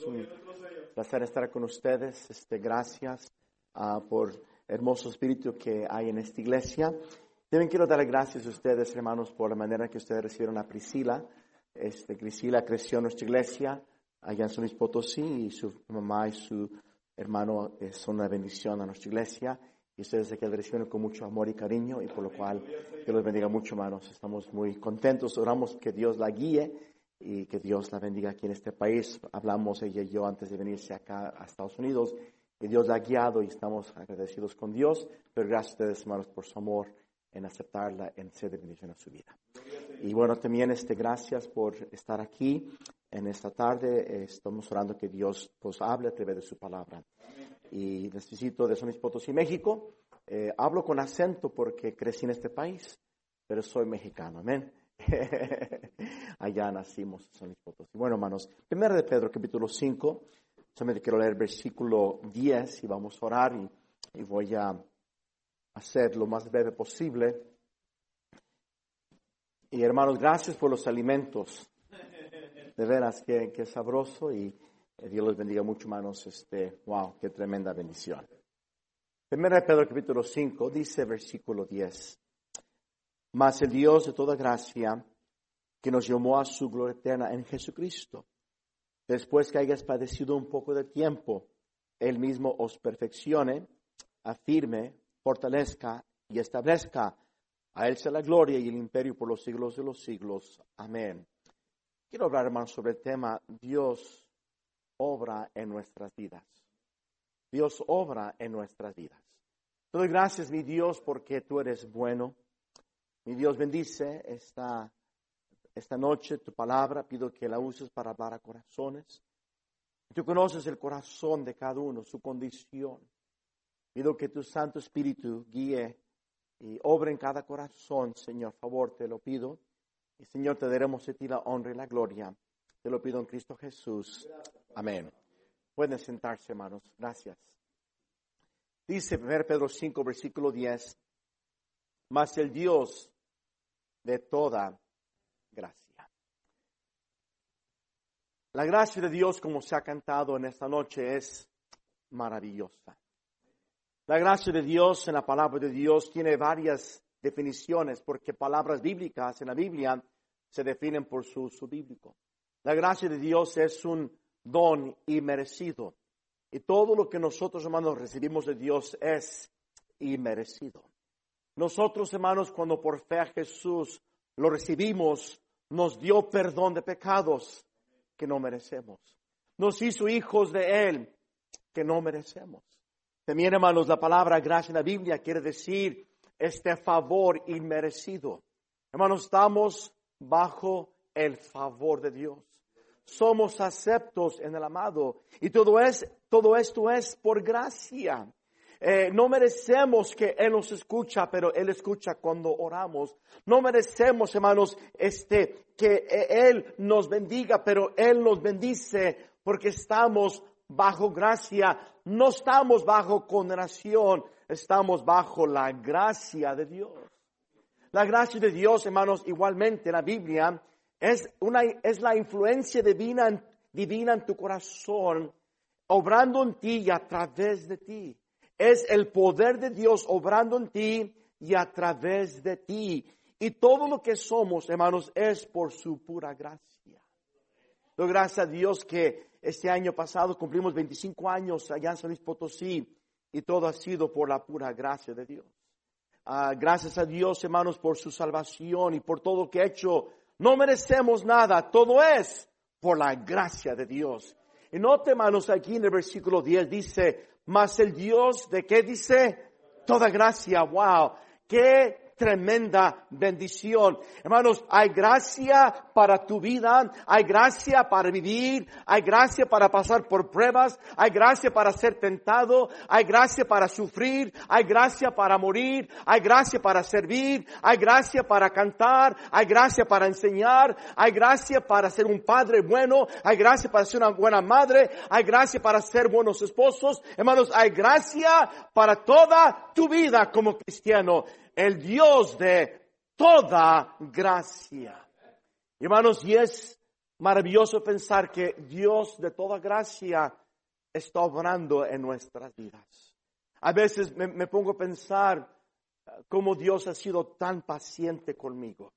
Es un placer estar con ustedes. Este, gracias ah, por el hermoso espíritu que hay en esta iglesia. También quiero darle gracias a ustedes, hermanos, por la manera que ustedes recibieron a Priscila. Este, Priscila creció en nuestra iglesia allá en San Luis Potosí y su mamá y su hermano eh, son una bendición a nuestra iglesia. Y ustedes aquí recibieron con mucho amor y cariño y por lo cual que los bendiga mucho, hermanos. Estamos muy contentos. Oramos que Dios la guíe y que Dios la bendiga aquí en este país. Hablamos ella y yo antes de venirse acá a Estados Unidos y Dios la ha guiado y estamos agradecidos con Dios. Pero gracias a ustedes, hermanos, por su amor en aceptarla, en ser de bendición a su vida. Y bueno, también este, gracias por estar aquí en esta tarde. Estamos orando que Dios pues hable a través de su palabra. Y necesito de San Luis Potosí, México. Eh, hablo con acento porque crecí en este país, pero soy mexicano. Amén. Allá nacimos en San Luis Potosí. Bueno, hermanos, primera de Pedro, capítulo 5. Solamente quiero leer versículo 10 y vamos a orar y, y voy a hacer lo más breve posible. Y hermanos, gracias por los alimentos. De veras, que, que sabroso y Dios los bendiga mucho, hermanos. Este, wow, qué tremenda bendición. Primera de Pedro capítulo 5 dice versículo 10. Mas el Dios de toda gracia, que nos llamó a su gloria eterna en Jesucristo, después que hayas padecido un poco de tiempo, Él mismo os perfeccione, afirme, fortalezca y establezca. A Él sea la gloria y el imperio por los siglos de los siglos. Amén. Quiero hablar, hermanos, sobre el tema Dios obra en nuestras vidas. Dios obra en nuestras vidas. Te doy gracias, mi Dios, porque tú eres bueno. Mi Dios bendice esta, esta noche tu palabra. Pido que la uses para hablar a corazones. Tú conoces el corazón de cada uno, su condición. Pido que tu Santo Espíritu guíe y obre en cada corazón, Señor. Favor, te lo pido. Y Señor, te daremos a ti la honra y la gloria. Te lo pido en Cristo Jesús. Amén. Pueden sentarse, hermanos. Gracias. Dice 1 Pedro 5, versículo 10. Mas el Dios de toda gracia. La gracia de Dios, como se ha cantado en esta noche, es maravillosa. La gracia de Dios en la palabra de Dios tiene varias definiciones, porque palabras bíblicas en la Biblia se definen por su uso bíblico. La gracia de Dios es un don inmerecido. Y todo lo que nosotros, hermanos, recibimos de Dios es inmerecido. Nosotros, hermanos, cuando por fe a Jesús lo recibimos, nos dio perdón de pecados que no merecemos. Nos hizo hijos de Él que no merecemos. También, hermanos, la palabra gracia en la Biblia quiere decir este favor inmerecido. Hermanos, estamos bajo el favor de Dios. Somos aceptos en el amado. Y todo, es, todo esto es por gracia. Eh, no merecemos que Él nos escucha, pero Él escucha cuando oramos. No merecemos, hermanos, este, que Él nos bendiga, pero Él nos bendice porque estamos bajo gracia, no estamos bajo condenación, estamos bajo la gracia de Dios. La gracia de Dios, hermanos, igualmente en la Biblia es, una, es la influencia divina, divina en tu corazón, obrando en ti y a través de ti. Es el poder de Dios obrando en ti y a través de ti. Y todo lo que somos, hermanos, es por su pura gracia. Doy gracias a Dios que este año pasado cumplimos 25 años allá en San Luis Potosí y todo ha sido por la pura gracia de Dios. Ah, gracias a Dios, hermanos, por su salvación y por todo lo que ha hecho. No merecemos nada, todo es por la gracia de Dios. Y note, hermanos, aquí en el versículo 10 dice, mas el Dios de qué dice? Toda gracia, wow, tremenda bendición. Hermanos, hay gracia para tu vida, hay gracia para vivir, hay gracia para pasar por pruebas, hay gracia para ser tentado, hay gracia para sufrir, hay gracia para morir, hay gracia para servir, hay gracia para cantar, hay gracia para enseñar, hay gracia para ser un padre bueno, hay gracia para ser una buena madre, hay gracia para ser buenos esposos. Hermanos, hay gracia para toda tu vida como cristiano el Dios de toda gracia. Hermanos, y es maravilloso pensar que Dios de toda gracia está obrando en nuestras vidas. A veces me, pongo a pensar uh, cómo Dios ha sido tan paciente conmigo.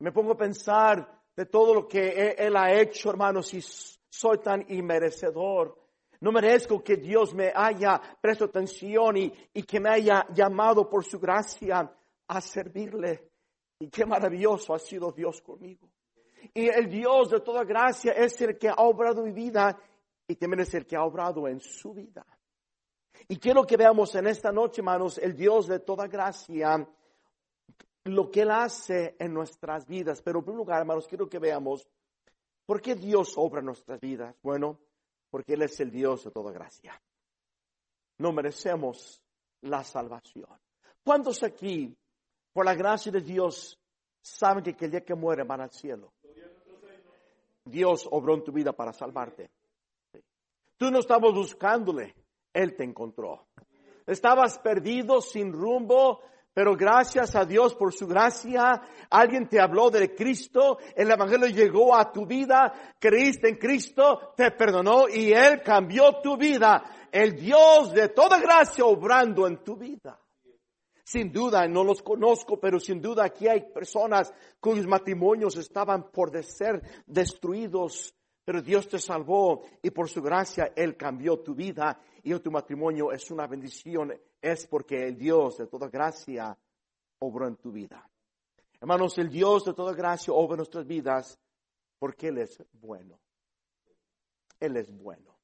Me pongo a pensar de todo lo que Él ha hecho, hermanos, y soy tan inmerecedor. No merezco que Dios me haya prestado atención y, y que me haya llamado por su gracia a servirle. Y qué maravilloso ha sido Dios conmigo. Y el Dios de toda gracia es el que ha obrado mi vida y también es el que ha obrado en su vida. Y quiero que veamos en esta noche, hermanos, el Dios de toda gracia, lo que Él hace en nuestras vidas. Pero en primer lugar, hermanos, quiero que veamos por qué Dios obra en nuestras vidas. Bueno, porque Él es el Dios de toda gracia. No merecemos la salvación. ¿Cuántos aquí, por la gracia de Dios, saben que el día que muere van al cielo? Dios obró en tu vida para salvarte. Tú no estabas buscándole, Él te encontró. Estabas perdido, sin rumbo, pero gracias a Dios por su gracia, alguien te habló de Cristo, el Evangelio llegó a tu vida, creíste en Cristo, te perdonó y Él cambió tu vida. El Dios de toda gracia obrando en tu vida. Sin duda, no los conozco, pero sin duda aquí hay personas cuyos matrimonios estaban por ser destruidos, pero Dios te salvó y por su gracia Él cambió tu vida y tu matrimonio es una bendición, es porque el Dios de toda gracia obró en tu vida. Hermanos, el Dios de toda gracia obra en nuestras vidas porque Él es bueno. Él es bueno.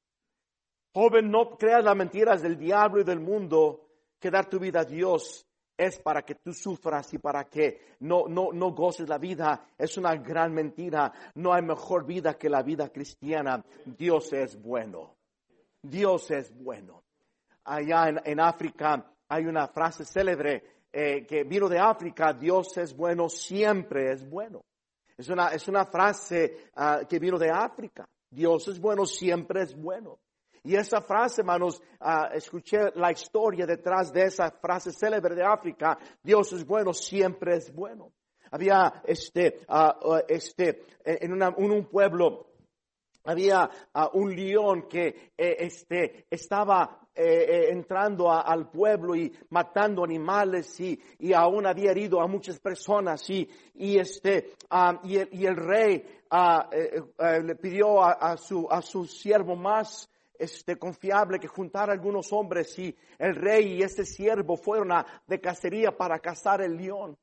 Joven, no creas las mentiras del diablo y del mundo que dar tu vida a Dios es para que tú sufras y para que no, no, no goces la vida. Es una gran mentira. No hay mejor vida que la vida cristiana. Dios es bueno. Dios es bueno. Allá en, África hay una frase célebre eh, que vino de África, Dios es bueno, siempre es bueno. Es una, es una frase ah, que vino de África. Dios es bueno, siempre es bueno. Y esa frase, hermanos, ah, escuché la historia detrás de esa frase célebre de África. Dios es bueno, siempre es bueno. Había este, ah, este, en, un pueblo, había un león que eh, este, estaba eh, eh, entrando al pueblo y matando animales y, y, aún había herido a muchas personas y, y este, y el, y, el, rey le pidió a, a, su, a su siervo más este, confiable que juntara algunos hombres y el rey y este siervo fueron a, de cacería para cazar el león.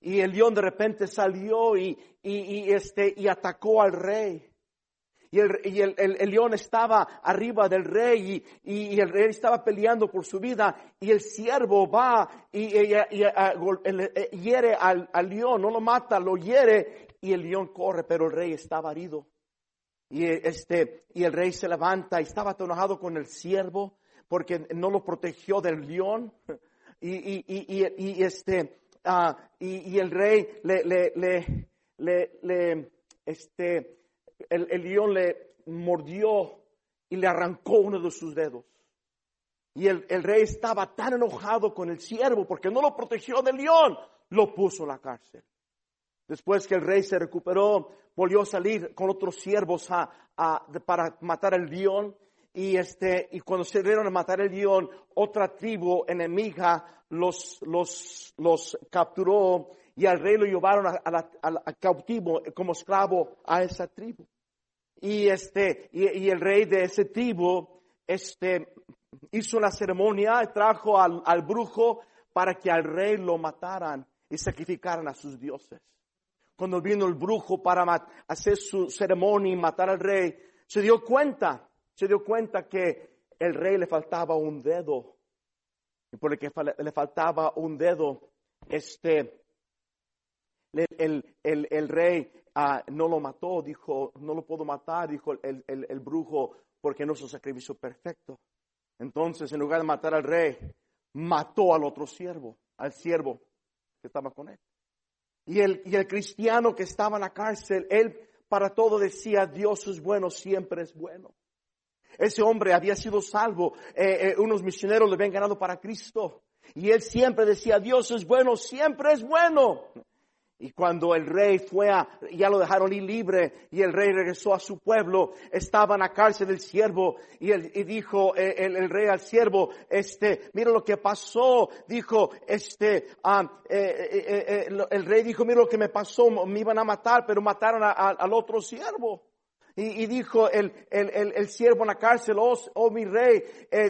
Y el león de repente salió y, y, este, y atacó al rey. Y, el, el, león estaba arriba del rey y, el rey estaba peleando por su vida y el siervo va y, hiere al, león, no lo mata, lo hiere y el león corre, pero el rey estaba herido. Y, este, y el rey se levanta y estaba enojado con el siervo porque no lo protegió del león. Y, este, uh, y, el rey le, le, le, le, este, el, el, león le mordió y le arrancó uno de sus dedos. Y el, el rey estaba tan enojado con el siervo porque no lo protegió del león, lo puso en la cárcel. Después que el rey se recuperó, volvió a salir con otros siervos a, para matar al león. Y, este, y cuando se dieron a matar el león, otra tribu enemiga los, los, los capturó y al rey lo llevaron a, cautivo como esclavo a esa tribu. Y, este, y, el rey de ese tribu este, hizo una ceremonia, y trajo al, al brujo para que al rey lo mataran y sacrificaran a sus dioses cuando vino el brujo para hacer su ceremonia y matar al rey, se dio cuenta, se dio cuenta que el rey le faltaba un dedo. Y por el que le faltaba un dedo, este, el, el, el rey ah, no lo mató, dijo, no lo puedo matar, dijo el, el brujo, porque no es un sacrificio perfecto. Entonces, en lugar de matar al rey, mató al otro siervo, al siervo que estaba con él. Y el, y el cristiano que estaba en la cárcel, él para todo decía, Dios es bueno, siempre es bueno. Ese hombre había sido salvo, eh, eh, unos misioneros le habían ganado para Cristo. Y él siempre decía, Dios es bueno, siempre es bueno. Y cuando el rey fue a, ya lo dejaron libre y el rey regresó a su pueblo, estaba en la cárcel del siervo y, él, y dijo eh, el, el, rey al siervo, este, mira lo que pasó, dijo, este, um, eh, eh, el rey dijo, mira lo que me pasó, me iban a matar, pero mataron al otro siervo. Y, y, dijo el, el, el, el, siervo en la cárcel, oh, oh mi rey,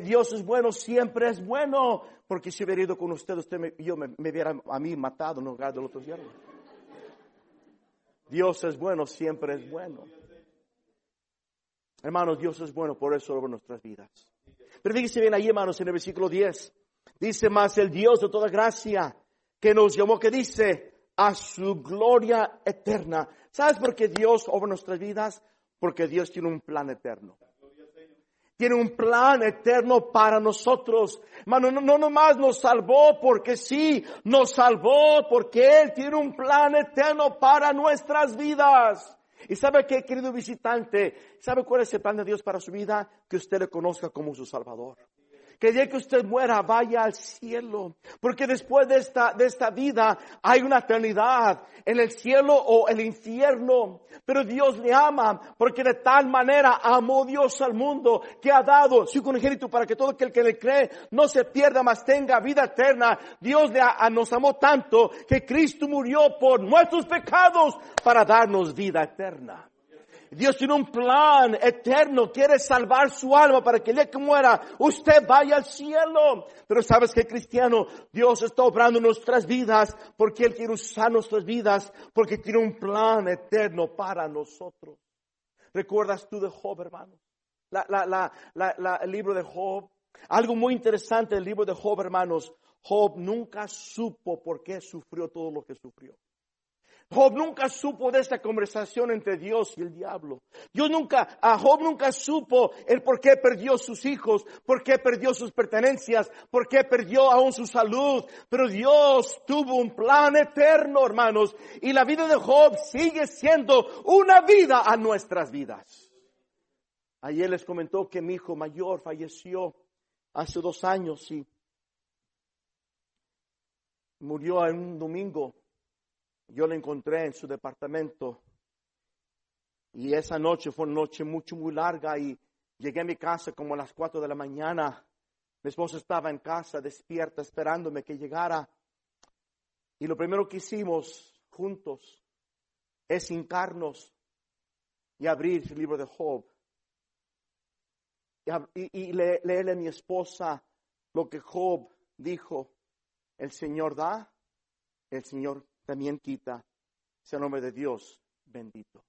Dios es bueno, siempre es bueno, porque si hubiera ido con usted, usted me, yo me, me hubiera a mí matado en lugar del otro siervo. Dios es bueno, siempre es bueno. Hermanos, Dios es bueno, por eso sobre nuestras vidas. Pero fíjense bien ahí, hermanos, en el versículo 10. Dice más el Dios de toda gracia que nos llamó, que dice, a su gloria eterna. ¿Sabes por qué Dios over nuestras vidas? Porque Dios tiene un plan eterno. Tiene un plan eterno para nosotros. Hermano, no, no nomás nos salvó porque sí, nos salvó porque Él tiene un plan eterno para nuestras vidas. Y sabe qué, querido visitante, ¿sabe cuál es el plan de Dios para su vida? Que usted le conozca como su Salvador que ya que usted muera vaya al cielo, porque después de esta, de esta vida hay una eternidad en el cielo o el infierno, pero Dios le ama, porque de tal manera amó Dios al mundo que ha dado su congénito para que todo aquel que le cree no se pierda, mas tenga vida eterna. Dios le nos amó tanto que Cristo murió por nuestros pecados para darnos vida eterna. Dios tiene un plan eterno, quiere salvar su alma para que el día muera usted vaya al cielo. Pero sabes que cristiano, Dios está obrando nuestras vidas porque Él quiere usar nuestras vidas, porque tiene un plan eterno para nosotros. ¿Recuerdas tú de Job, hermano? El libro de Job. Algo muy interesante del libro de Job, hermanos. Job nunca supo por qué sufrió todo lo que sufrió. Job nunca supo de esta conversación entre Dios y el diablo. Dios nunca, a Job nunca supo el por qué perdió sus hijos, por qué perdió sus pertenencias, por qué perdió aún su salud. Pero Dios tuvo un plan eterno, hermanos, y la vida de Job sigue siendo una vida a nuestras vidas. Ayer les comentó que mi hijo mayor falleció hace dos años y murió en un domingo yo lo encontré en su departamento y esa noche fue una noche mucho, muy larga y llegué a mi casa como a las cuatro de la mañana. Mi esposa estaba en casa despierta esperándome que llegara. Y lo primero que hicimos juntos es hincarnos y abrir el libro de Job. Y, y leerle a mi esposa lo que Job dijo. El Señor da, el Señor también quita. Sea el nombre de Dios bendito.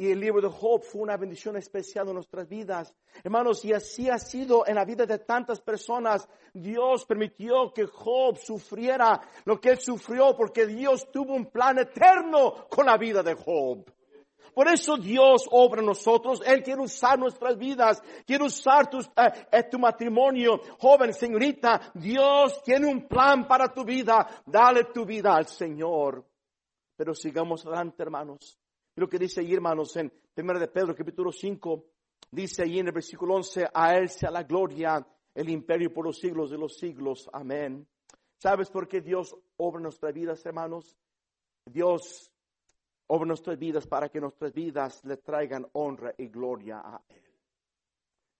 Y el libro de Job fue una bendición especial en nuestras vidas. Hermanos, y así ha sido en la vida de tantas personas. Dios permitió que Job sufriera lo que él sufrió porque Dios tuvo un plan eterno con la vida de Job. Por eso Dios obra en nosotros. Él quiere usar nuestras vidas. Quiere usar tu, eh, tu matrimonio. Joven, señorita, Dios tiene un plan para tu vida. Dale tu vida al Señor. Pero sigamos adelante, hermanos. lo que dice ahí, hermanos, en 1 de Pedro, capítulo 5, dice ahí en el versículo 11, a Él sea la gloria, el imperio por los siglos de los siglos. Amén. ¿Sabes por qué Dios obra nuestras vidas, hermanos? Dios over nuestras vidas para que nuestras vidas le traigan honra y gloria a Él.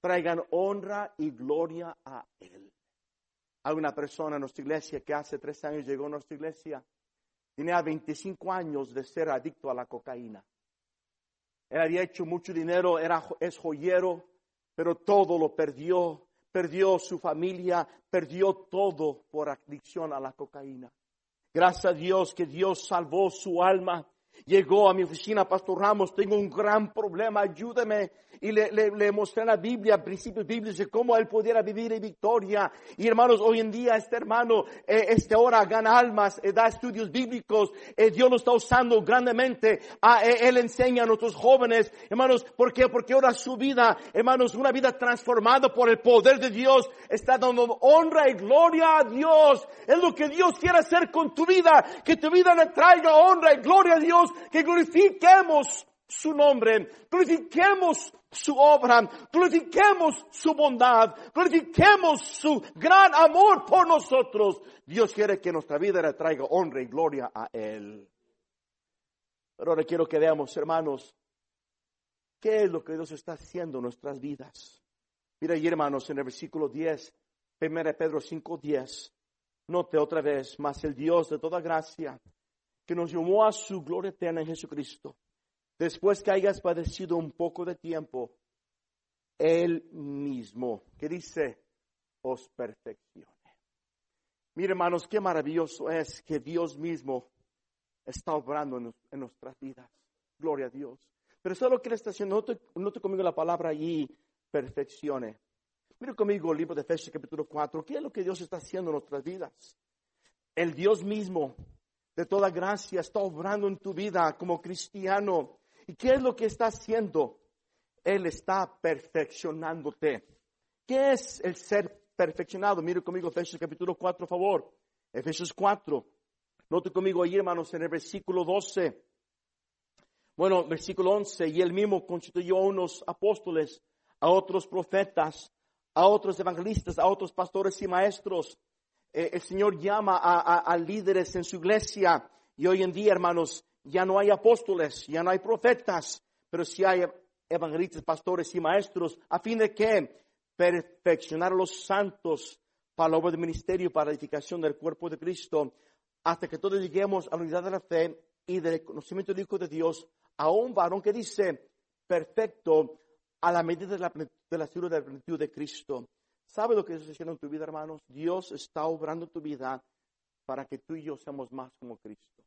Traigan honra y gloria a Él. Hay una persona en nuestra iglesia que hace tres años llegó a nuestra iglesia. Tenía 25 años de ser adicto a la cocaína. Él había hecho mucho dinero, era, es joyero, pero todo lo perdió. Perdió su familia, perdió todo por adicción a la cocaína. Gracias a Dios que Dios salvó su alma Llegó a mi oficina, Pastor Ramos, tengo un gran problema, ayúdame. Y le, le, mostré la Biblia, principios bíblicos de cómo él pudiera vivir en victoria. Y hermanos, hoy en día este hermano, eh, este hora gana almas, eh, da estudios bíblicos, eh, Dios lo está usando grandemente. Ah, él enseña a nuestros jóvenes, hermanos, ¿por? Porque ahora su vida, hermanos, una vida transformada por el poder de Dios, está dando honra y gloria a Dios. Es lo que Dios quiere hacer con tu vida, que tu vida le traiga honra y gloria a Dios que glorifiquemos su nombre, glorifiquemos su obra, glorifiquemos su bondad, glorifiquemos su gran amor por nosotros. Dios quiere que nuestra vida le traiga honra y gloria a Él. Pero ahora quiero que veamos, hermanos, qué es lo que Dios está haciendo en nuestras vidas. Mira hermanos, en el versículo 10, 1 Pedro 5, 10. Note otra vez, más el Dios de toda gracia, que nos llamó a su gloria eterna en Jesucristo, después que hayas padecido un poco de tiempo, Él mismo, que dice, os perfeccione. Mire, hermanos, qué maravilloso es que Dios mismo está obrando en, nuestras vidas. Gloria a Dios. Pero eso es lo que Él está haciendo. Note, note conmigo la palabra allí, perfeccione. Mire conmigo el libro de Efesios capítulo 4. ¿Qué es lo que Dios está haciendo en nuestras vidas? El Dios mismo de toda gracia está obrando en tu vida como cristiano. ¿Y qué es lo que está haciendo? Él está perfeccionándote. ¿Qué es el ser perfeccionado? Mire conmigo Efesios capítulo 4, por favor. Efesios 4. Note conmigo ahí, hermanos, en el versículo 12. Bueno, versículo 11. Y él mismo constituyó a unos apóstoles, a otros profetas, a otros evangelistas, a otros pastores y maestros. Eh, el Señor llama a, líderes en su iglesia y hoy en día, hermanos, ya no hay apóstoles, ya no hay profetas, pero sí hay evangelistas, pastores y maestros, a fin de que perfeccionar a los santos para la obra del ministerio, para la edificación del cuerpo de Cristo, hasta que todos lleguemos a la unidad de la fe y del conocimiento del Hijo de Dios, a un varón que dice, perfecto, a la medida de la, de la de la plenitud de Cristo. ¿Sabe lo que está haciendo en tu vida, hermanos? Dios está obrando tu vida para que tú y yo seamos más como Cristo.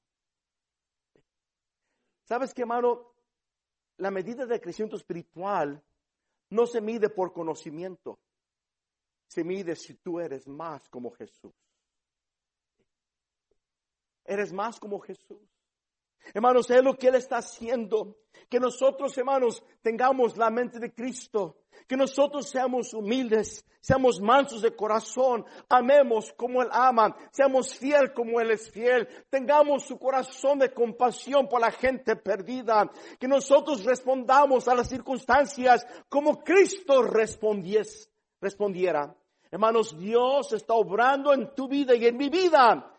¿Sabes qué, hermano? La medida de crecimiento espiritual no se mide por conocimiento, se mide si tú eres más como Jesús. Eres más como Jesús. Hermanos, es lo que Él está haciendo. Que nosotros, hermanos, tengamos la mente de Cristo. Que nosotros seamos humildes, seamos mansos de corazón, amemos como Él ama, seamos fiel como Él es fiel, tengamos su corazón de compasión por la gente perdida, que nosotros respondamos a las circunstancias como Cristo respondiera. Hermanos, Dios está obrando en tu vida y en mi vida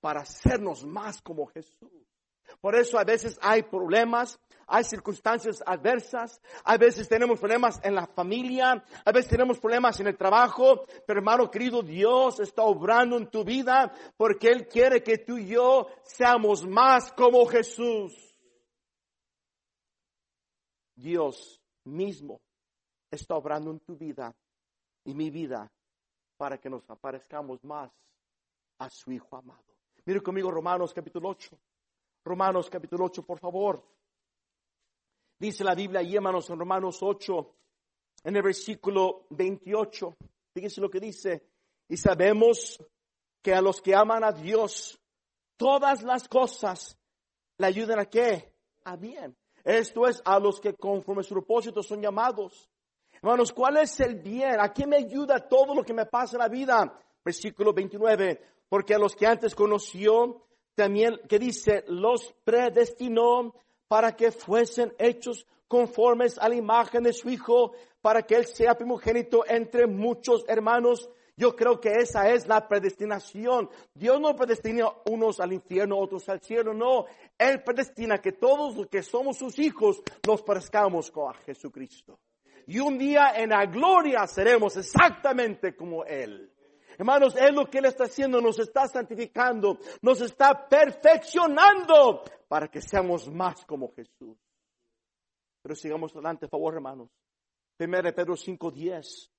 para hacernos más como Jesús. Por eso a veces hay problemas, hay circunstancias adversas, a veces tenemos problemas en la familia, a veces tenemos problemas en el trabajo, pero hermano querido, Dios está obrando en tu vida porque Él quiere que tú y yo seamos más como Jesús. Dios mismo está obrando en tu vida y mi vida para que nos aparezcamos más a su Hijo amado. Mire conmigo Romanos capítulo 8. Romanos capítulo 8, por favor. Dice la Biblia y en Romanos 8, en el versículo 28. Fíjese lo que dice. Y sabemos que a los que aman a Dios, todas las cosas le ayudan a qué? A bien. Esto es a los que conforme su propósito son llamados. Hermanos, ¿cuál es el bien? ¿A qué me ayuda todo lo que me pasa en la vida? Versículo 29. Porque a los que antes conoció, también que dice, los predestinó para que fuesen hechos conformes a la imagen de su Hijo, para que Él sea primogénito entre muchos hermanos. Yo creo que esa es la predestinación. Dios no predestina unos al infierno, otros al cielo, no. Él predestina que todos los que somos sus hijos nos parezcamos con Jesucristo. Y un día en la gloria seremos exactamente como Él. Hermanos, es lo que Él está haciendo, nos está santificando, nos está perfeccionando para que seamos más como Jesús. Pero sigamos adelante, por favor, hermanos. 1 Pedro 5:10.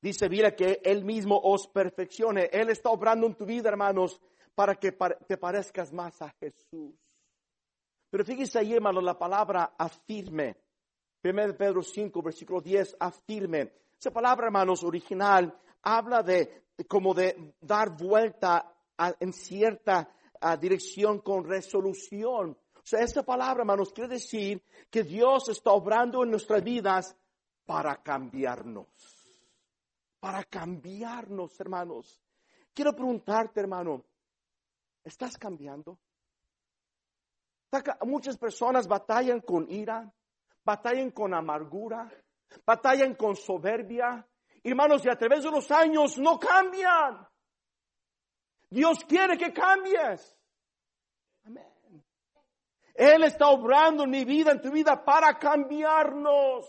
Dice, mira que Él mismo os perfeccione. Él está obrando en tu vida, hermanos, para que te parezcas más a Jesús. Pero fíjese ahí, hermanos, la palabra afirme. 1 Pedro 5, versículo 10, afirme. Esa palabra, hermanos, original, habla de como de dar vuelta en cierta dirección con resolución. O sea, esta palabra, hermanos, quiere decir que Dios está obrando en nuestras vidas para cambiarnos. Para cambiarnos, hermanos. Quiero preguntarte, hermano, ¿estás cambiando? Muchas personas batallan con ira, batallan con amargura, batallan con soberbia. Hermanos, y a través de los años no cambian. Dios quiere que cambies. Amén. Él está obrando en mi vida, en tu vida, para cambiarnos.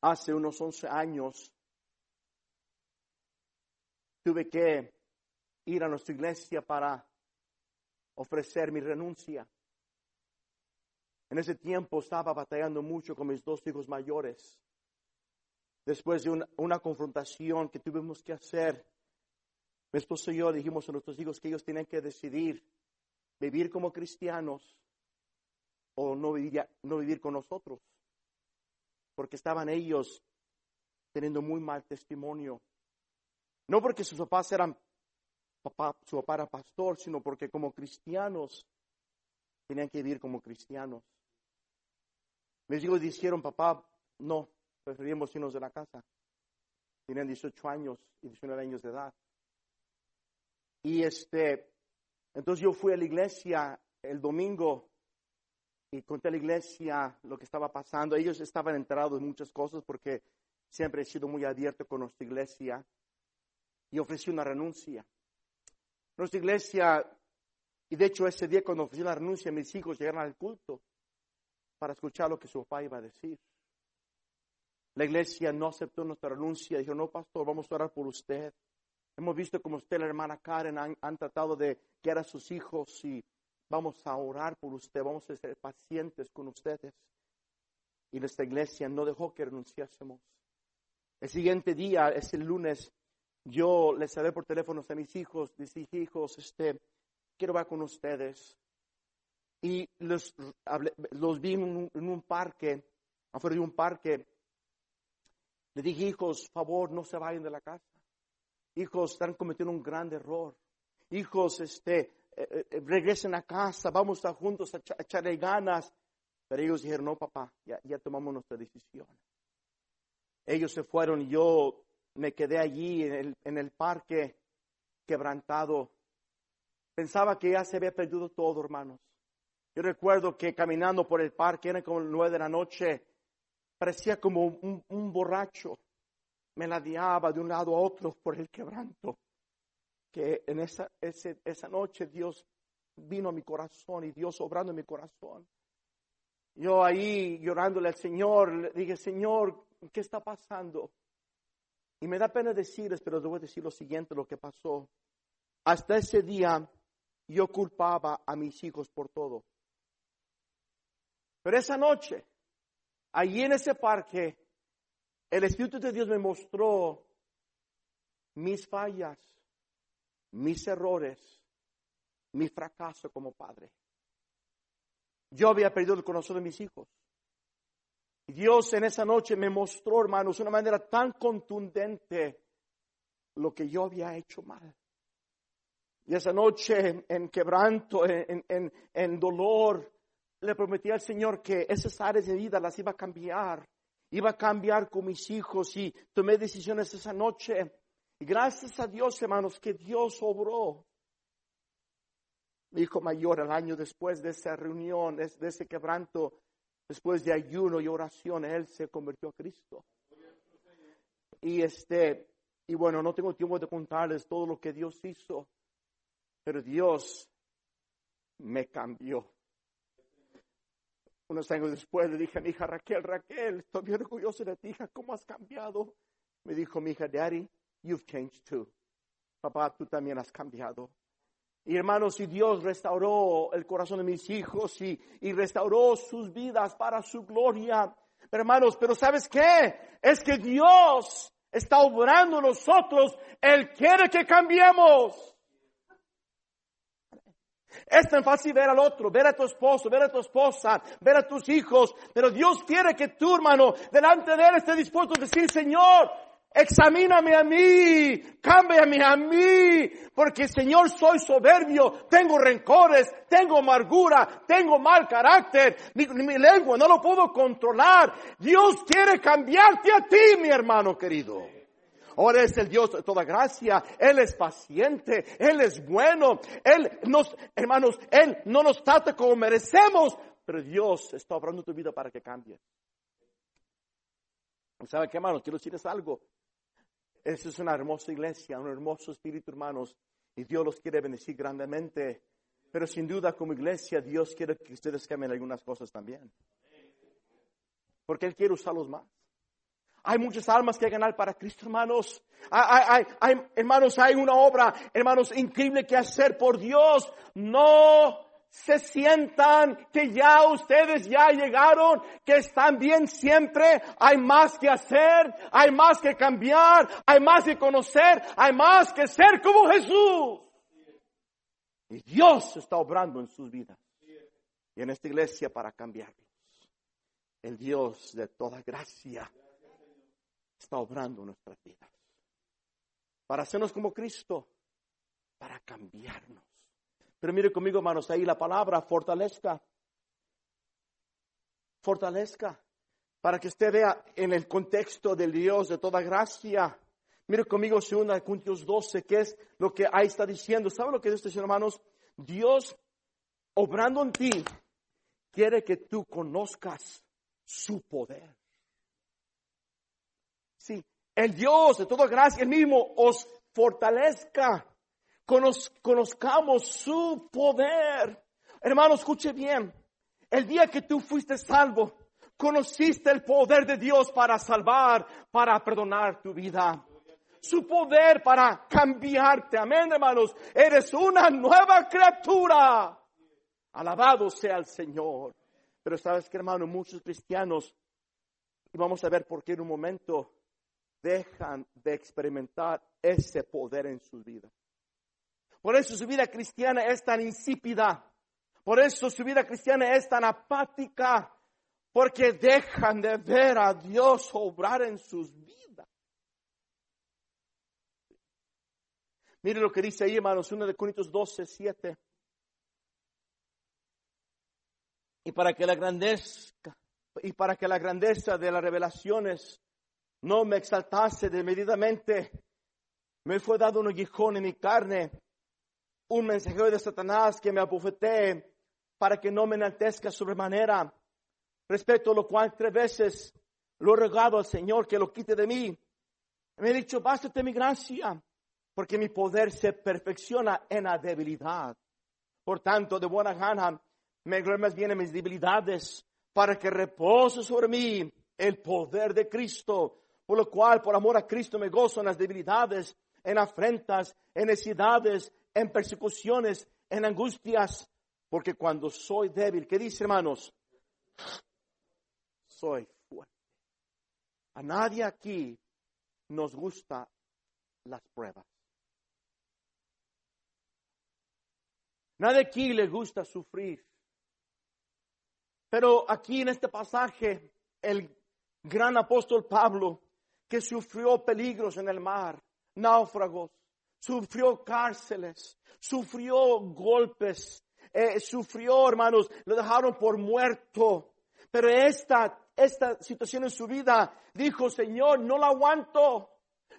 Hace unos 11 años tuve que ir a nuestra iglesia para ofrecer mi renuncia. En ese tiempo estaba batallando mucho con mis dos hijos mayores. Después de una, confrontación que tuvimos que hacer, mi esposo y yo dijimos a nuestros hijos que ellos tenían que decidir vivir como cristianos o no vivir, no vivir con nosotros. Porque estaban ellos teniendo muy mal testimonio. No porque sus papás eran papá, su papá era pastor, sino porque como cristianos tenían que vivir como cristianos. Mis hijos dijeron, papá, no, preferimos irnos de la casa. Tenían 18 años y 19 años de edad. Y este, entonces yo fui a la iglesia el domingo y conté a la iglesia lo que estaba pasando. Ellos estaban enterados de muchas cosas porque siempre he sido muy abierto con nuestra iglesia y ofrecí una renuncia. Nuestra iglesia, y de hecho ese día cuando ofrecí la renuncia, mis hijos llegaron al culto para escuchar lo que su papá iba a decir. La iglesia no aceptó nuestra renuncia. Dijo, no, pastor, vamos a orar por usted. Hemos visto como usted y la hermana Karen han, tratado de guiar a sus hijos y vamos a orar por usted, vamos a ser pacientes con ustedes. Y nuestra iglesia no dejó que renunciásemos. El siguiente día, ese lunes, yo les hablé por teléfono a mis hijos, dije, hijos, este, quiero ver con ustedes y los, los vi en un, parque, afuera de un parque. Le dije, hijos, favor, no se vayan de la casa. Hijos, están cometiendo un gran error. Hijos, este, eh, eh, regresen a casa, vamos a juntos a, echarle ganas. Pero ellos dijeron, no, papá, ya, ya tomamos nuestra decisión. Ellos se fueron y yo me quedé allí en el, en el parque quebrantado. Pensaba que ya se había perdido todo, hermanos. Yo recuerdo que caminando por el parque, era como nueve de la noche, parecía como un, borracho. Me ladeaba de un lado a otro por el quebranto. Que en esa, esa noche Dios vino a mi corazón y Dios obrando en mi corazón. Yo ahí llorándole al Señor, le dije, Señor, ¿qué está pasando? Y me da pena decirles, pero debo decir lo siguiente, lo que pasó. Hasta ese día yo culpaba a mis hijos por todo. Pero esa noche, allí en ese parque, el Espíritu de Dios me mostró mis fallas, mis errores, mi fracaso como padre. Yo había perdido el corazón de mis hijos. Dios en esa noche me mostró, hermanos, de una manera tan contundente lo que yo había hecho mal. Y esa noche en quebranto, en, en, en dolor, le prometí al Señor que esas áreas de vida las iba a cambiar. Iba a cambiar con mis hijos y tomé decisiones esa noche. Y gracias a Dios, hermanos, que Dios obró. Mi hijo mayor, el año después de esa reunión, de ese quebranto, después de ayuno y oración, él se convirtió a Cristo. Y este, y bueno, no tengo tiempo de contarles todo lo que Dios hizo, pero Dios me cambió. Unos años después le dije a mi hija Raquel, Raquel, estoy orgulloso de ti, hija, ¿cómo has cambiado? Me dijo mi hija, Daddy, you've changed too. Papá, tú también has cambiado. Y hermanos, y Dios restauró el corazón de mis hijos y, y restauró sus vidas para su gloria. Hermanos, pero ¿sabes qué? Es que Dios está obrando nosotros. Él quiere que cambiemos. Es tan fácil ver al otro, ver a tu esposo, ver a tu esposa, ver a tus hijos, pero Dios quiere que tú, hermano, delante de Él esté dispuesto a decir, Señor, examíname a mí, cámbiame a mí, porque Señor soy soberbio, tengo rencores, tengo amargura, tengo mal carácter, mi, mi lengua no lo puedo controlar. Dios quiere cambiarte a ti, mi hermano querido. Ahora es el Dios de toda gracia. Él es paciente. Él es bueno. Él nos, hermanos, Él no nos trata como merecemos, pero Dios está obrando tu vida para que cambie. ¿Saben qué, hermanos? Quiero decirles algo. Esa es una hermosa iglesia, un hermoso espíritu, hermanos, y Dios los quiere bendecir grandemente. Pero sin duda, como iglesia, Dios quiere que ustedes cambien algunas cosas también. Porque Él quiere usarlos más. Hay muchas almas que ganar para Cristo, hermanos. Hay, hay, hermanos, hay una obra, hermanos, increíble que hacer por Dios. No se sientan que ya ustedes ya llegaron, que están bien siempre. Hay más que hacer, hay más que cambiar, hay más que conocer, hay más que ser como Jesús. Y Dios está obrando en sus vidas y en esta iglesia para cambiarlos. El Dios de toda gracia obrando en nuestras vidas. Para hacernos como Cristo, para cambiarnos. Pero mire conmigo, hermanos, ahí la palabra fortalezca. Fortalezca. Para que usted vea en el contexto del Dios de toda gracia. Mire conmigo 2 Corintios 12, que es lo que ahí está diciendo. ¿Sabe lo que dice, hermanos? Dios, obrando en ti, quiere que tú conozcas su poder. El Dios de toda gracia, el mismo, os fortalezca. conozcamos su poder. Hermano, escuche bien. El día que tú fuiste salvo, conociste el poder de Dios para salvar, para perdonar tu vida. Su poder para cambiarte. Amén, hermanos. Eres una nueva criatura. Alabado sea el Señor. Pero sabes que, hermano, muchos cristianos, y vamos a ver por qué en un momento, dejan de experimentar ese poder en su vida. Por eso su vida cristiana es tan insípida. Por eso su vida cristiana es tan apática. Porque dejan de ver a Dios obrar en sus vidas. Mire lo que dice ahí, hermanos, 1 de Corintios 12, 7. Y para que la grandeza, y para que la grandeza de las revelaciones no me exaltase desmedidamente, me fue dado un aguijón en mi carne, un mensajero de Satanás que me abofetee para que no me enaltezca sobremanera. Respecto a lo cual tres veces lo he rogado al Señor que lo quite de mí. Me he dicho, bástate mi gracia, porque mi poder se perfecciona en la debilidad. Por tanto, de buena gana, me gloré más bien en mis debilidades, para que repose sobre mí el poder de Cristo. Por lo cual, por amor a Cristo, me gozo en las debilidades, en afrentas, en necesidades, en persecuciones, en angustias, porque cuando soy débil, ¿qué dice hermanos? Soy fuerte. A nadie aquí nos gusta las pruebas. Nadie aquí le gusta sufrir. Pero aquí en este pasaje, el gran apóstol Pablo que sufrió peligros en el mar, náufragos, sufrió cárceles, sufrió golpes, eh, sufrió, hermanos, lo dejaron por muerto. Pero esta, esta situación en su vida dijo, Señor, no la aguanto.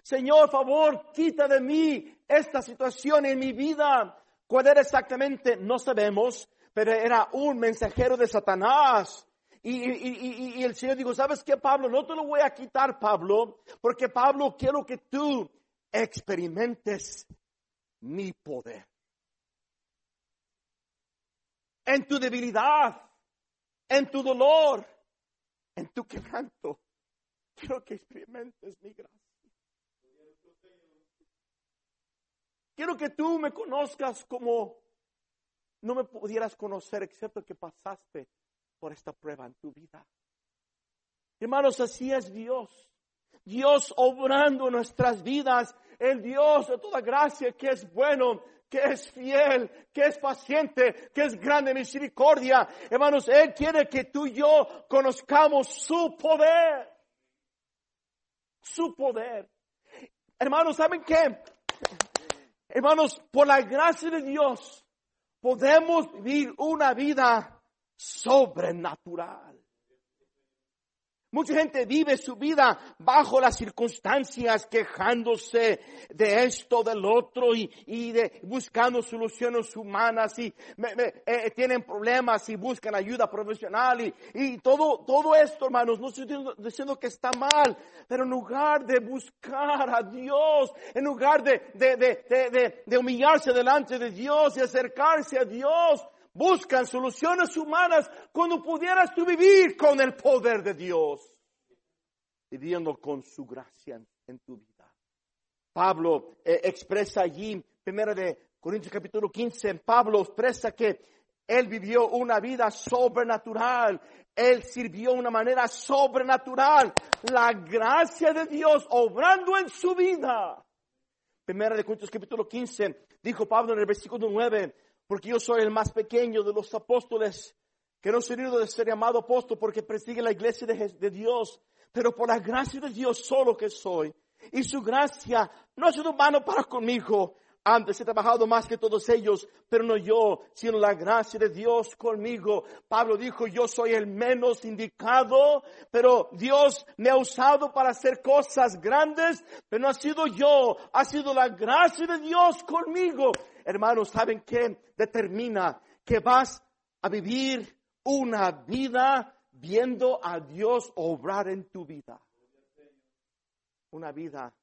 Señor, favor, quita de mí esta situación en mi vida. ¿Cuál era exactamente? No sabemos, pero era un mensajero de Satanás y, el Señor dijo, ¿sabes qué, Pablo? No te lo voy a quitar, Pablo, porque Pablo, quiero que tú experimentes mi poder. En tu debilidad, en tu dolor, en tu quebranto, quiero que experimentes mi gracia. Quiero que tú me conozcas como no me pudieras conocer excepto que pasaste por esta prueba en tu vida. Hermanos, así es Dios. Dios obrando en nuestras vidas, el Dios de toda gracia que es bueno, que es fiel, que es paciente, que es grande misericordia. Hermanos, Él quiere que tú y yo conozcamos su poder. Su poder. Hermanos, ¿saben qué? Hermanos, por la gracia de Dios, podemos vivir una vida sobrenatural. Mucha gente vive su vida bajo las circunstancias, quejándose de esto, del otro y, y de, buscando soluciones humanas y eh, tienen problemas y buscan ayuda profesional y, y todo, todo esto, hermanos, no estoy diciendo, que está mal, pero en lugar de buscar a Dios, en lugar de, de, de, de humillarse delante de Dios y acercarse a Dios, buscan soluciones humanas cuando pudieras tú vivir con el poder de Dios, viviendo con su gracia en, tu vida. Pablo eh, expresa allí, primero de Corintios capítulo 15, Pablo expresa que él vivió una vida sobrenatural. Él sirvió de una manera sobrenatural. La gracia de Dios obrando en su vida. Primera de Corintios capítulo 15, dijo Pablo en el versículo 9, porque yo soy el más pequeño de los apóstoles, que no soy digno de ser llamado apóstol porque persigue la iglesia de, Dios, pero por la gracia de Dios solo que soy. Y su gracia no ha sido mano para conmigo. Antes he trabajado más que todos ellos, pero no yo, sino la gracia de Dios conmigo. Pablo dijo, yo soy el menos indicado, pero Dios me ha usado para hacer cosas grandes, pero no ha sido yo, ha sido la gracia de Dios conmigo hermanos, ¿saben qué? Determina que vas a vivir una vida viendo a Dios obrar en tu vida. Una vida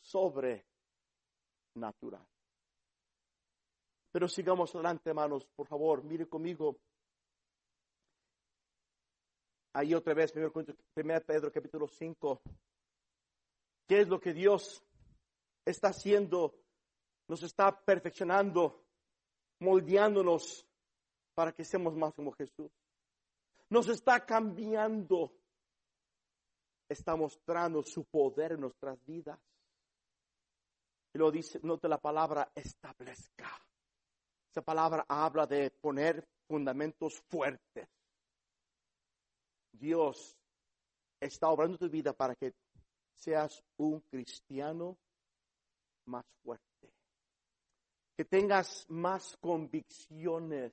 sobrenatural. Pero sigamos adelante, hermanos, por favor, mire conmigo. Ahí otra vez, 1 Pedro capítulo 5. ¿Qué es lo que Dios está haciendo nos está perfeccionando, moldeándonos para que seamos más como Jesús. Nos está cambiando, está mostrando su poder en nuestras vidas. Y lo dice, note la palabra establezca. Esa palabra habla de poner fundamentos fuertes. Dios está obrando tu vida para que seas un cristiano más fuerte que tengas más convicciones,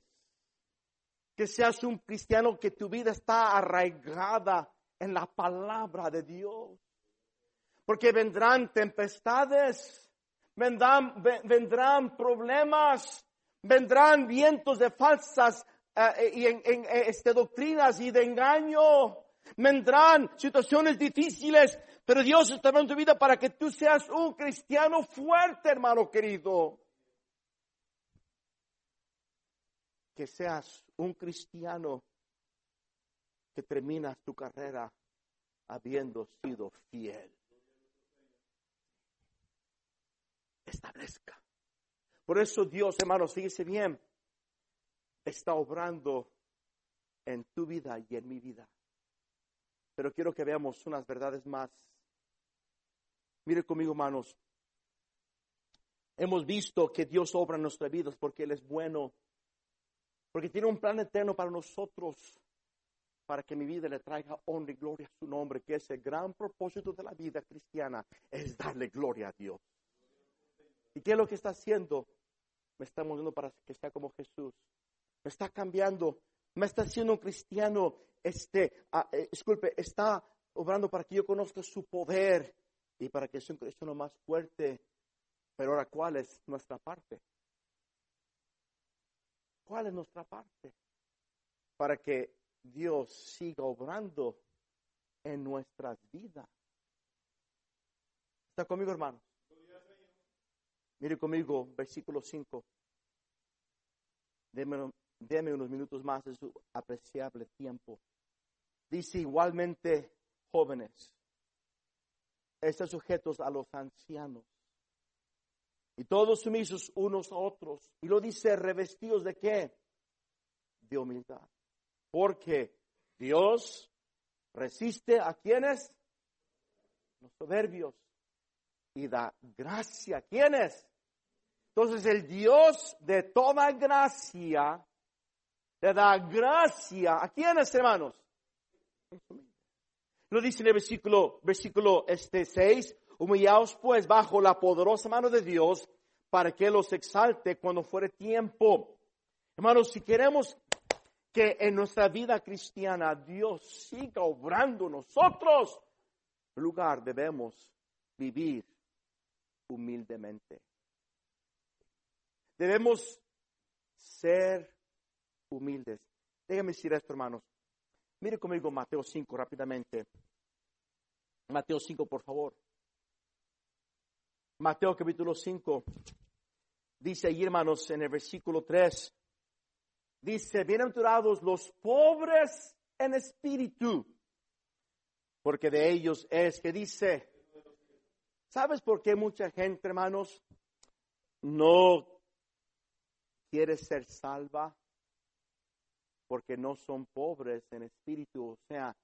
que seas un cristiano que tu vida está arraigada en la palabra de Dios. Porque vendrán tempestades, vendrán, problemas, vendrán vientos de falsas eh, y en, este, doctrinas y de engaño, vendrán situaciones difíciles, pero Dios está en tu vida para que tú seas un cristiano fuerte, hermano querido. Que seas un cristiano que terminas tu carrera habiendo sido fiel. Establezca. Por eso Dios, hermanos, fíjese bien, está obrando en tu vida y en mi vida. Pero quiero que veamos unas verdades más. Mire conmigo, hermanos. Hemos visto que Dios obra en nuestras vidas porque Él es bueno porque tiene un plan eterno para nosotros, para que mi vida le traiga honra y gloria a su nombre, que es el gran propósito de la vida cristiana, es darle gloria a Dios. ¿Y qué es lo que está haciendo? Me está moviendo para que sea como Jesús. Me está cambiando. Me está haciendo un cristiano. Este, ah, eh, disculpe, está obrando para que yo conozca su poder y para que sea un cristiano más fuerte. Pero ahora, ¿cuál es nuestra parte? ¿Cuál es nuestra parte? Para que Dios siga obrando en nuestras vidas. ¿Está conmigo, hermanos? Mire conmigo, versículo 5. Deme, unos minutos más de su apreciable tiempo. Dice igualmente, jóvenes, están sujetos a los ancianos y todos sumisos unos a otros. Y lo dice revestidos de qué? De humildad. Porque Dios resiste a quienes? Los soberbios. Y da gracia. a ¿Quiénes? Entonces el Dios de toda gracia le da gracia. ¿A quiénes, hermanos? Lo dice en el versículo, versículo este 6, Humillaos pues bajo la poderosa mano de Dios para que los exalte cuando fuere tiempo. Hermanos, si queremos que en nuestra vida cristiana Dios siga obrando nosotros. En lugar debemos vivir humildemente. Debemos ser humildes. Déjame decir esto, hermanos. Mire conmigo Mateo 5 rápidamente. Mateo 5, por favor. Mateo capítulo 5. Dice ahí, hermanos, en el versículo 3. Dice, bienaventurados los pobres en espíritu, porque de ellos es que dice, ¿sabes por qué mucha gente, hermanos, no quiere ser salva? Porque no son pobres en espíritu, o sea,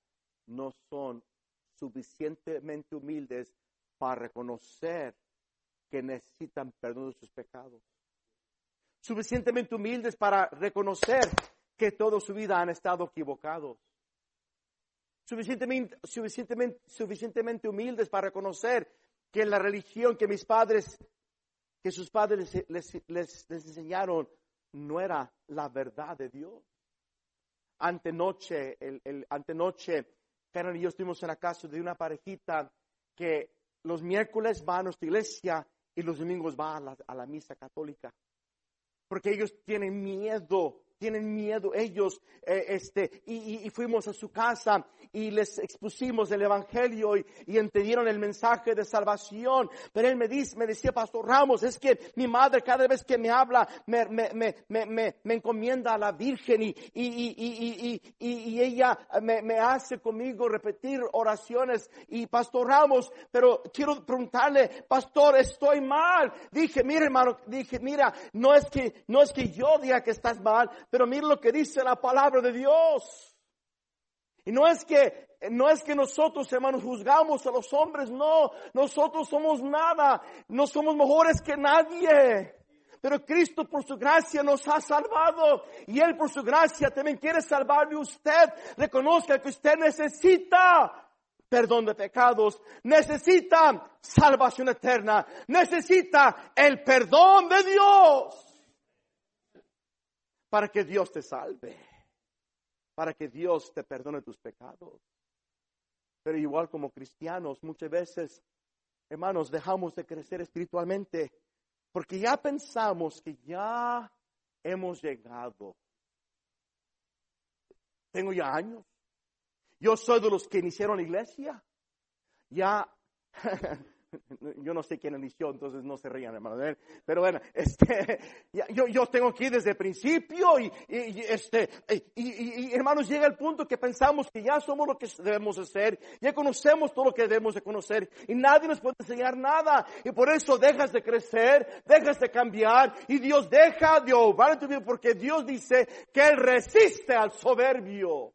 no son suficientemente humildes para reconocer que necesitan perdón de sus pecados. Suficientemente humildes para reconocer que toda su vida han estado equivocados. Suficientemente, suficientemente, suficientemente humildes para reconocer que la religión que mis padres, que sus padres les, les, les enseñaron, no era la verdad de Dios. Antenoche, el, el, antenoche, Karen y yo estuvimos en la casa de una parejita que los miércoles va a nuestra iglesia y los domingos va a la, a la misa católica. Porque ellos tienen miedo tienen miedo ellos, eh, este, y, y, fuimos a su casa y les expusimos el evangelio y, y, entendieron el mensaje de salvación. Pero él me dice, me decía, Pastor Ramos, es que mi madre cada vez que me habla me, me, me, me, encomienda a la Virgen y, y, ella me, me hace conmigo repetir oraciones y Pastor Ramos, pero quiero preguntarle, Pastor, estoy mal. Dije, mira hermano, dije, mira, no es que, no es que yo diga que estás mal, pero mira lo que dice la palabra de Dios. Y no es que, no es que nosotros, hermanos, juzgamos a los hombres, no, nosotros somos nada, no somos mejores que nadie. Pero Cristo por su gracia nos ha salvado y Él por su gracia también quiere salvarle usted. Reconozca que usted necesita perdón de pecados, necesita salvación eterna, necesita el perdón de Dios para que Dios te salve, para que Dios te perdone tus pecados. Pero igual como cristianos, muchas veces, hermanos, dejamos de crecer espiritualmente porque ya pensamos que ya hemos llegado. Tengo ya años. Yo soy de los que iniciaron la iglesia. Ya yo no sé quién inició, entonces no se rían, hermano. Pero bueno, este, yo, yo tengo aquí desde el principio y, este, y, hermanos, llega el punto que pensamos que ya somos lo que debemos hacer, ya conocemos todo lo que debemos de conocer y nadie nos puede enseñar nada. Y por eso dejas de crecer, dejas de cambiar y Dios deja de obrar en tu vida porque Dios dice que Él resiste al soberbio.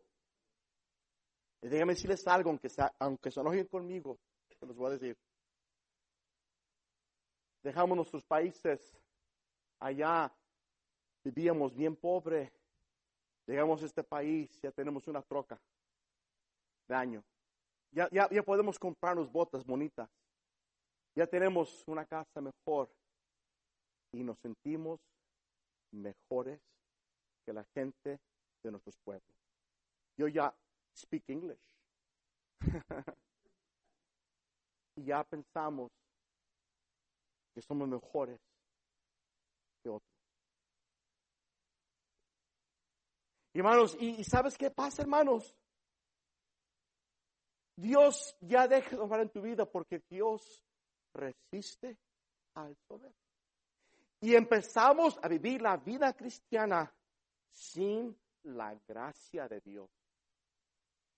Y déjame decirles algo, aunque, aunque se enojen conmigo, se los voy a decir dejamos nuestros países. Allá, vivíamos bien pobre, llegamos a este país, ya tenemos una troca de año, ya, ya, ya podemos comprarnos botas bonitas, ya tenemos una casa mejor. Y nos sentimos mejores que la gente de nuestros pueblos. Yo ya speak English. y ya pensamos que somos mejores que otros. Hermanos, ¿y, sabes qué pasa, hermanos? Dios ya deja de obrar en tu vida porque Dios resiste al poder. Y empezamos a vivir la vida cristiana sin la gracia de Dios.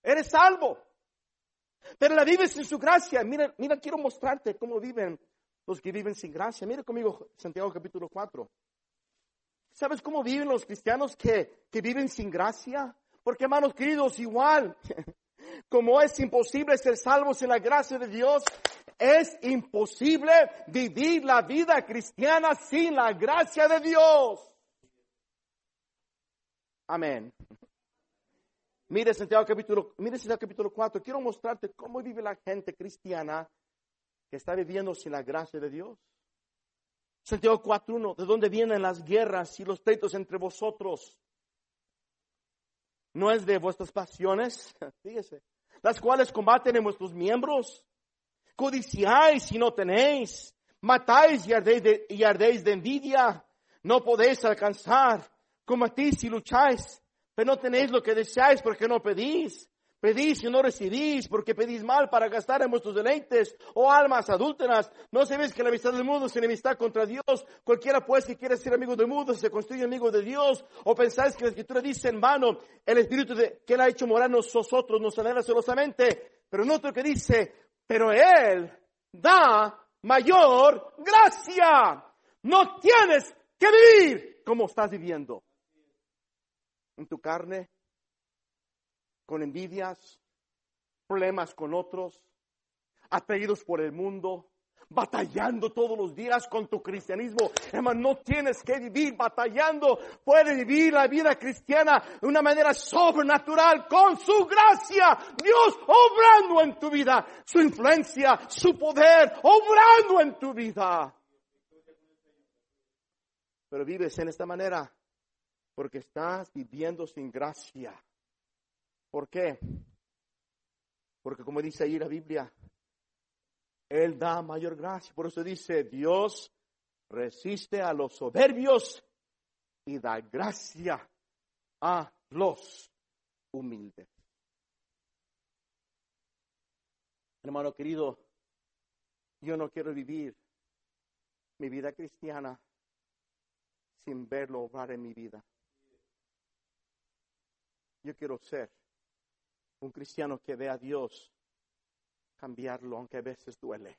Eres salvo, pero la vives sin su gracia. Mira, mira, quiero mostrarte cómo viven los que viven sin gracia. Mire conmigo Santiago capítulo 4. ¿Sabes cómo viven los cristianos que, que viven sin gracia? Porque hermanos queridos, igual como es imposible ser salvos en la gracia de Dios, es imposible vivir la vida cristiana sin la gracia de Dios. Amén. Mire Santiago capítulo, mire Santiago capítulo 4. Quiero mostrarte cómo vive la gente cristiana está viviendo sin la gracia de Dios. Santiago 4.1, ¿de dónde vienen las guerras y los pleitos entre vosotros? no es de vuestras pasiones, fíjese, las cuales combaten en vuestros miembros. Codiciáis y no tenéis, matáis y ardéis de, y ardéis de envidia, no podéis alcanzar, combatís y lucháis, pero no tenéis lo que deseáis porque no pedís. Pedís y no recibís porque pedís mal para gastar en vuestros deleites, oh almas adúlteras. No sabéis que la amistad del mundo es enemistad contra Dios. Cualquiera pues que quiera ser amigo del mundo se construye amigo de Dios. O pensáis que la escritura dice en vano, el espíritu de, que él ha hecho morar nosotros nos anhela celosamente. Pero no otro que dice, pero él da mayor gracia. No tienes que vivir como estás viviendo. En tu carne, con envidias, problemas con otros, atraídos por el mundo, batallando todos los días con tu cristianismo. Hermano, no tienes que vivir batallando. Puedes vivir la vida cristiana de una manera sobrenatural con su gracia. Dios obrando en tu vida. Su influencia, su poder obrando en tu vida. Pero vives en esta manera porque estás viviendo sin gracia. ¿Por qué? Porque como dice ahí la Biblia, Él da mayor gracia. Por eso dice, Dios resiste a los soberbios y da gracia a los humildes. Hermano querido, yo no quiero vivir mi vida cristiana sin verlo obrar en mi vida. Yo quiero ser un cristiano que ve a Dios cambiarlo, aunque a veces duele.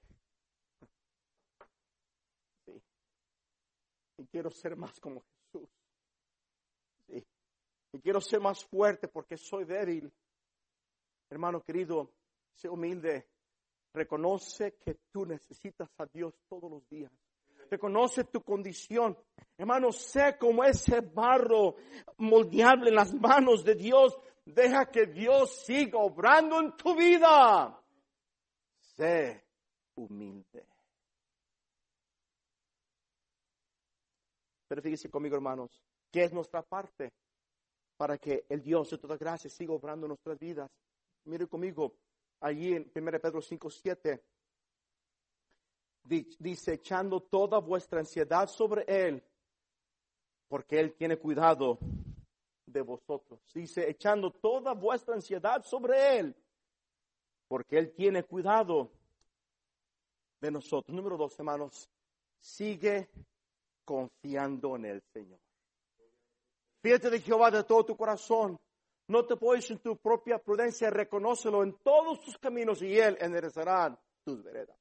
Y quiero ser más como Jesús. Y quiero ser más fuerte porque soy débil. Hermano querido, sé humilde. Reconoce que tú necesitas a Dios todos los días. Reconoce tu condición. Hermano, sé como ese barro moldeable en las manos de Dios. Deja que Dios siga obrando en tu vida. Sé humilde. Pero fíjese conmigo, hermanos, ¿qué es nuestra parte para que el Dios de toda gracia siga obrando en nuestras vidas? Mire conmigo, allí en 1 Pedro 5, 7, dice, echando toda vuestra ansiedad sobre Él, porque Él tiene cuidado de vosotros. Dice, echando toda vuestra ansiedad sobre Él, porque Él tiene cuidado de nosotros. Número dos, hermanos, sigue confiando en el Señor. Fíjate de Jehová de todo tu corazón. No te puedes en tu propia prudencia, reconócelo en todos tus caminos y Él enderezará tus veredas.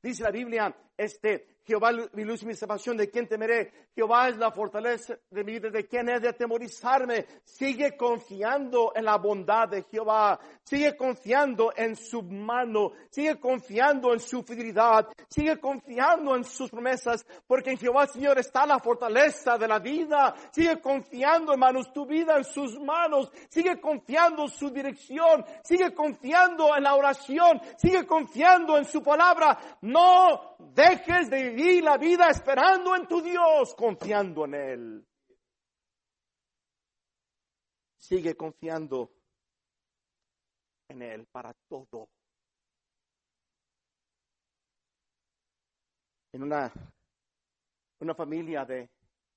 Dice la Biblia, este, Jehová mi luz y mi salvación, ¿de quién temeré? Jehová es la fortaleza de mi vida, ¿de quién he de atemorizarme? Sigue confiando en la bondad de Jehová, sigue confiando en su mano, sigue confiando en su fidelidad, sigue confiando en sus promesas, porque en Jehová, Señor, está la fortaleza de la vida. Sigue confiando, hermanos, tu vida en sus manos, sigue confiando en su dirección, sigue confiando en la oración, sigue confiando en su palabra. No dejes de vivir la vida esperando en tu Dios, confiando en Él. Sigue confiando en Él para todo. En una, una familia de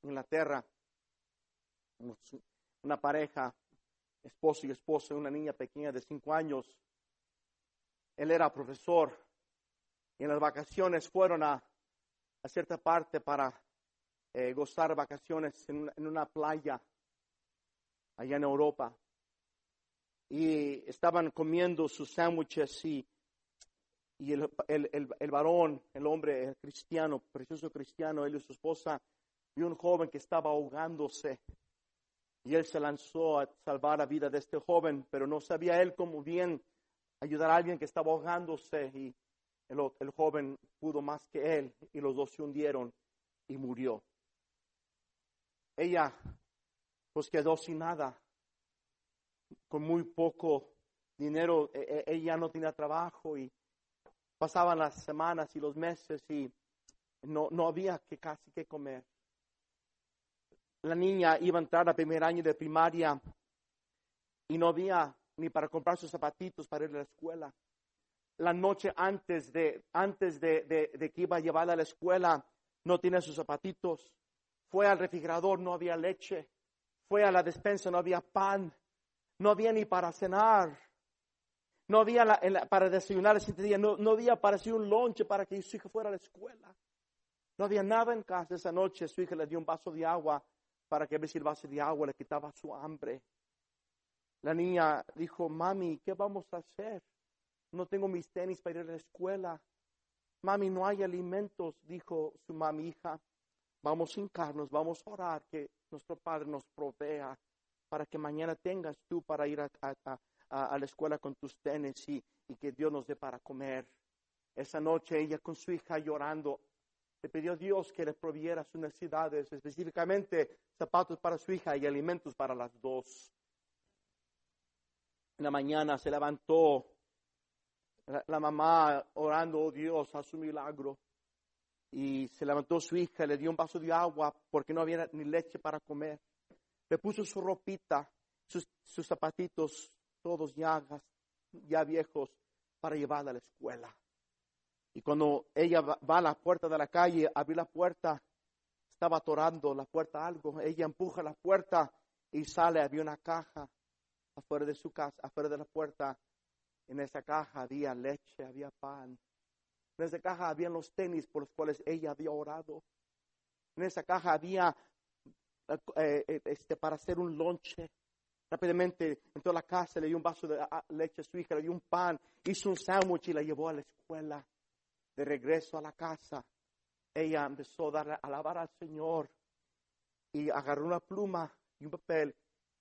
Inglaterra, una pareja, esposo y esposa, una niña pequeña de cinco años. Él era profesor y en las vacaciones fueron a, a cierta parte para eh, gozar vacaciones en una, playa allá en Europa. Y estaban comiendo sus sándwiches y, y el, el, el, varón, el hombre el cristiano, precioso cristiano, él y su esposa, vio un joven que estaba ahogándose. Y él se lanzó a salvar la vida de este joven, pero no sabía él cómo bien ayudar a alguien que estaba ahogándose. Y el, joven pudo más que él y los dos se hundieron y murió. Ella pues quedó sin nada, con muy poco dinero. E, e, ella no tenía trabajo y pasaban las semanas y los meses y no, no había que casi que comer. La niña iba a entrar al primer año de primaria y no había ni para comprar sus zapatitos para ir a la escuela. La noche antes de, antes de, que iba a llevarla a la escuela, no tenía sus zapatitos. Fue al refrigerador, no había leche. Fue a la despensa, no había pan. No había ni para cenar. No había para desayunar el siguiente día. No, no había para hacer un lonche para que su hija fuera a la escuela. No había nada en casa esa noche. Su hija le dio un vaso de agua para que a el vaso de agua le quitaba su hambre. La niña dijo, mami, ¿qué vamos a hacer? No tengo mis tenis para ir a la escuela. Mami, no hay alimentos, dijo su mami hija. Vamos a hincarnos, vamos a orar que nuestro Padre nos provea para que mañana tengas tú para ir a, la escuela con tus tenis y, y que Dios nos dé para comer. Esa noche ella con su hija llorando le pidió a Dios que le proviera sus necesidades, específicamente zapatos para su hija y alimentos para las dos. En la mañana se levantó la, mamá orando, oh Dios, a su milagro. Y se levantó su hija, le dio un vaso de agua porque no había ni leche para comer. Le puso su ropita, sus, zapatitos, todos llagas, ya viejos, para llevarla a la escuela. Y cuando ella va, a la puerta de la calle, abrió la puerta, estaba atorando la puerta algo. Ella empuja la puerta y sale, había una caja afuera de su casa, afuera de la puerta. En esa caja había leche, había pan. En esa caja había los tenis por los cuales ella había orado. En esa caja había eh, eh, este, para hacer un lonche. Rápidamente entró a la casa, le dio un vaso de ah, leche a su hija, le dio un pan, hizo un sándwich y la llevó a la escuela de regreso a la casa, ella empezó a dar, alabar al Señor y agarró una pluma y un papel,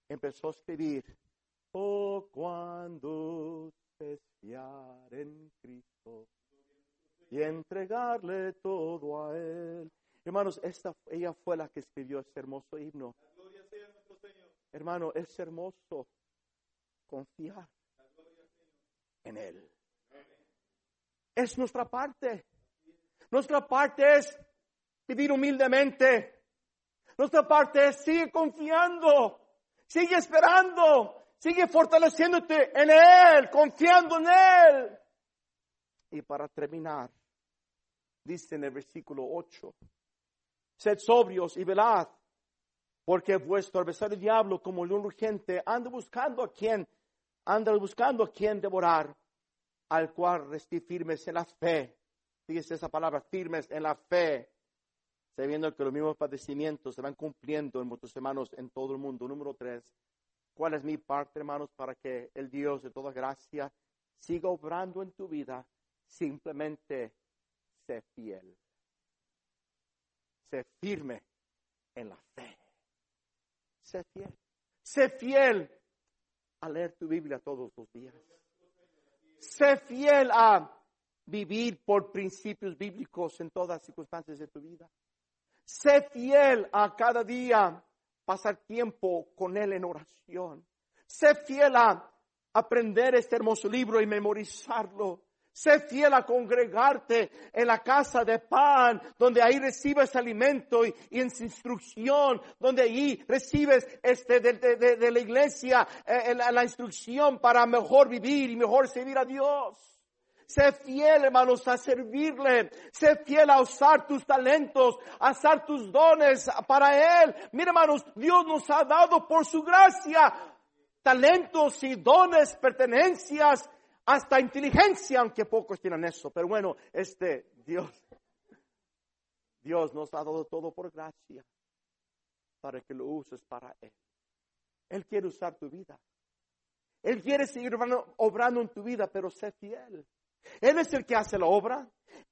empezó a escribir, oh, cuando especiar en Cristo y entregarle todo a Él. Hermanos, esta, ella fue la que escribió este hermoso himno. Hermano, es hermoso confiar en Él. Es nuestra parte. Nuestra parte es vivir humildemente. Nuestra parte es sigue confiando, sigue esperando, sigue fortaleciéndote en Él, confiando en Él. Y para terminar, dice en el versículo 8, sed sobrios y velad, porque vuestro adversario diablo, como león urgente, anda buscando a quien, anda buscando a quien devorar al cual restí firmes en la fe. Fíjese esa palabra, firmes en la fe, sabiendo que los mismos padecimientos se van cumpliendo en vuestros hermanos en todo el mundo. Número tres, ¿cuál es mi parte, hermanos, para que el Dios de toda gracia siga obrando en tu vida? Simplemente sé fiel. Sé firme en la fe. Sé fiel. Sé fiel a leer tu Biblia todos los días. Sé fiel a vivir por principios bíblicos en todas circunstancias de tu vida. Sé fiel a cada día pasar tiempo con Él en oración. Sé fiel a aprender este hermoso libro y memorizarlo. Sé fiel a congregarte en la casa de pan, donde ahí recibes alimento y, instrucción, donde ahí recibes este, de, la iglesia eh, la, instrucción para mejor vivir y mejor servir a Dios. Sé fiel, hermanos, a servirle. Sé fiel a usar tus talentos, a usar tus dones para Él. Mira, hermanos, Dios nos ha dado por su gracia talentos y dones, pertenencias hasta inteligencia, aunque pocos tienen eso. Pero bueno, este Dios, Dios nos ha dado todo por gracia para que lo uses para Él. Él quiere usar tu vida. Él quiere seguir obrando en tu vida, pero sé fiel. Él es el que hace la obra.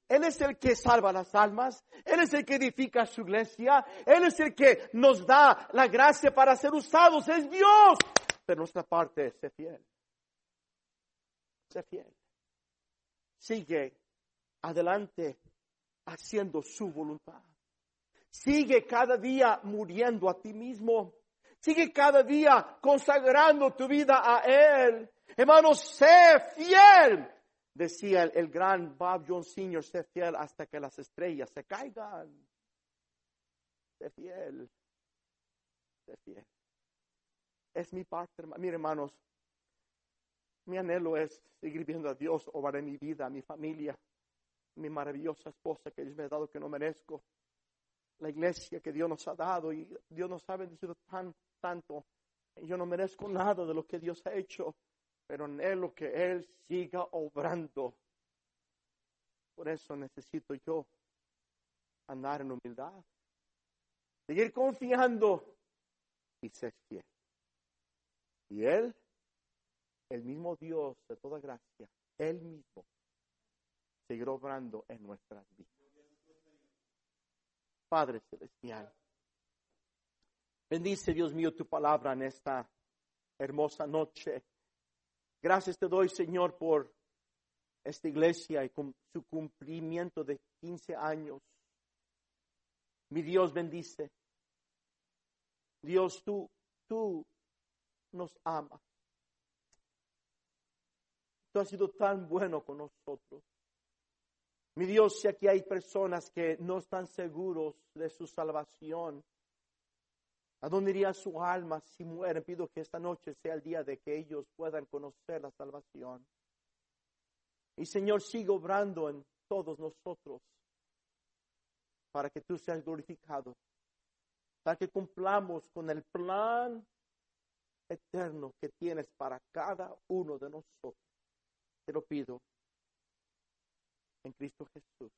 Él es el que salva las almas. Él es el que edifica su iglesia. Él es el que nos da la gracia para ser usados. Es Dios. Pero nuestra parte es fiel fiel. Sigue adelante haciendo su voluntad. Sigue cada día muriendo a ti mismo. Sigue cada día consagrando tu vida a Él. Hermano, sé fiel. Decía el, gran Bob Jones Sr., sé fiel hasta que las estrellas se caigan. Sé fiel. Sé fiel. es mi parte. Mire, hermanos, mi anhelo es seguir viendo a Dios obrar en mi vida, a mi familia, mi maravillosa esposa que Dios me ha dado que no merezco, la iglesia que Dios nos ha dado y Dios nos ha bendecido tan, tanto. Yo no merezco nada de lo que Dios ha hecho, pero anhelo que Él siga obrando. Por eso necesito yo andar en humildad, seguir confiando y ser fiel. Y Él, el mismo Dios de toda gracia, Él mismo, seguirá obrando en nuestras vidas. Padre Celestial, bendice Dios mío tu palabra en esta hermosa noche. Gracias te doy, Señor, por esta iglesia y con su cumplimiento de 15 años. Mi Dios bendice. Dios, tú, tú nos amas. Tú has sido tan bueno con nosotros. Mi Dios, si aquí hay personas que no están seguros de su salvación, ¿a dónde iría su alma si mueren? Pido que esta noche sea el día de que ellos puedan conocer la salvación. Y Señor, sigue obrando en todos nosotros para que tú seas glorificado, para que cumplamos con el plan eterno que tienes para cada uno de nosotros. Te lo pido en Cristo Jesús.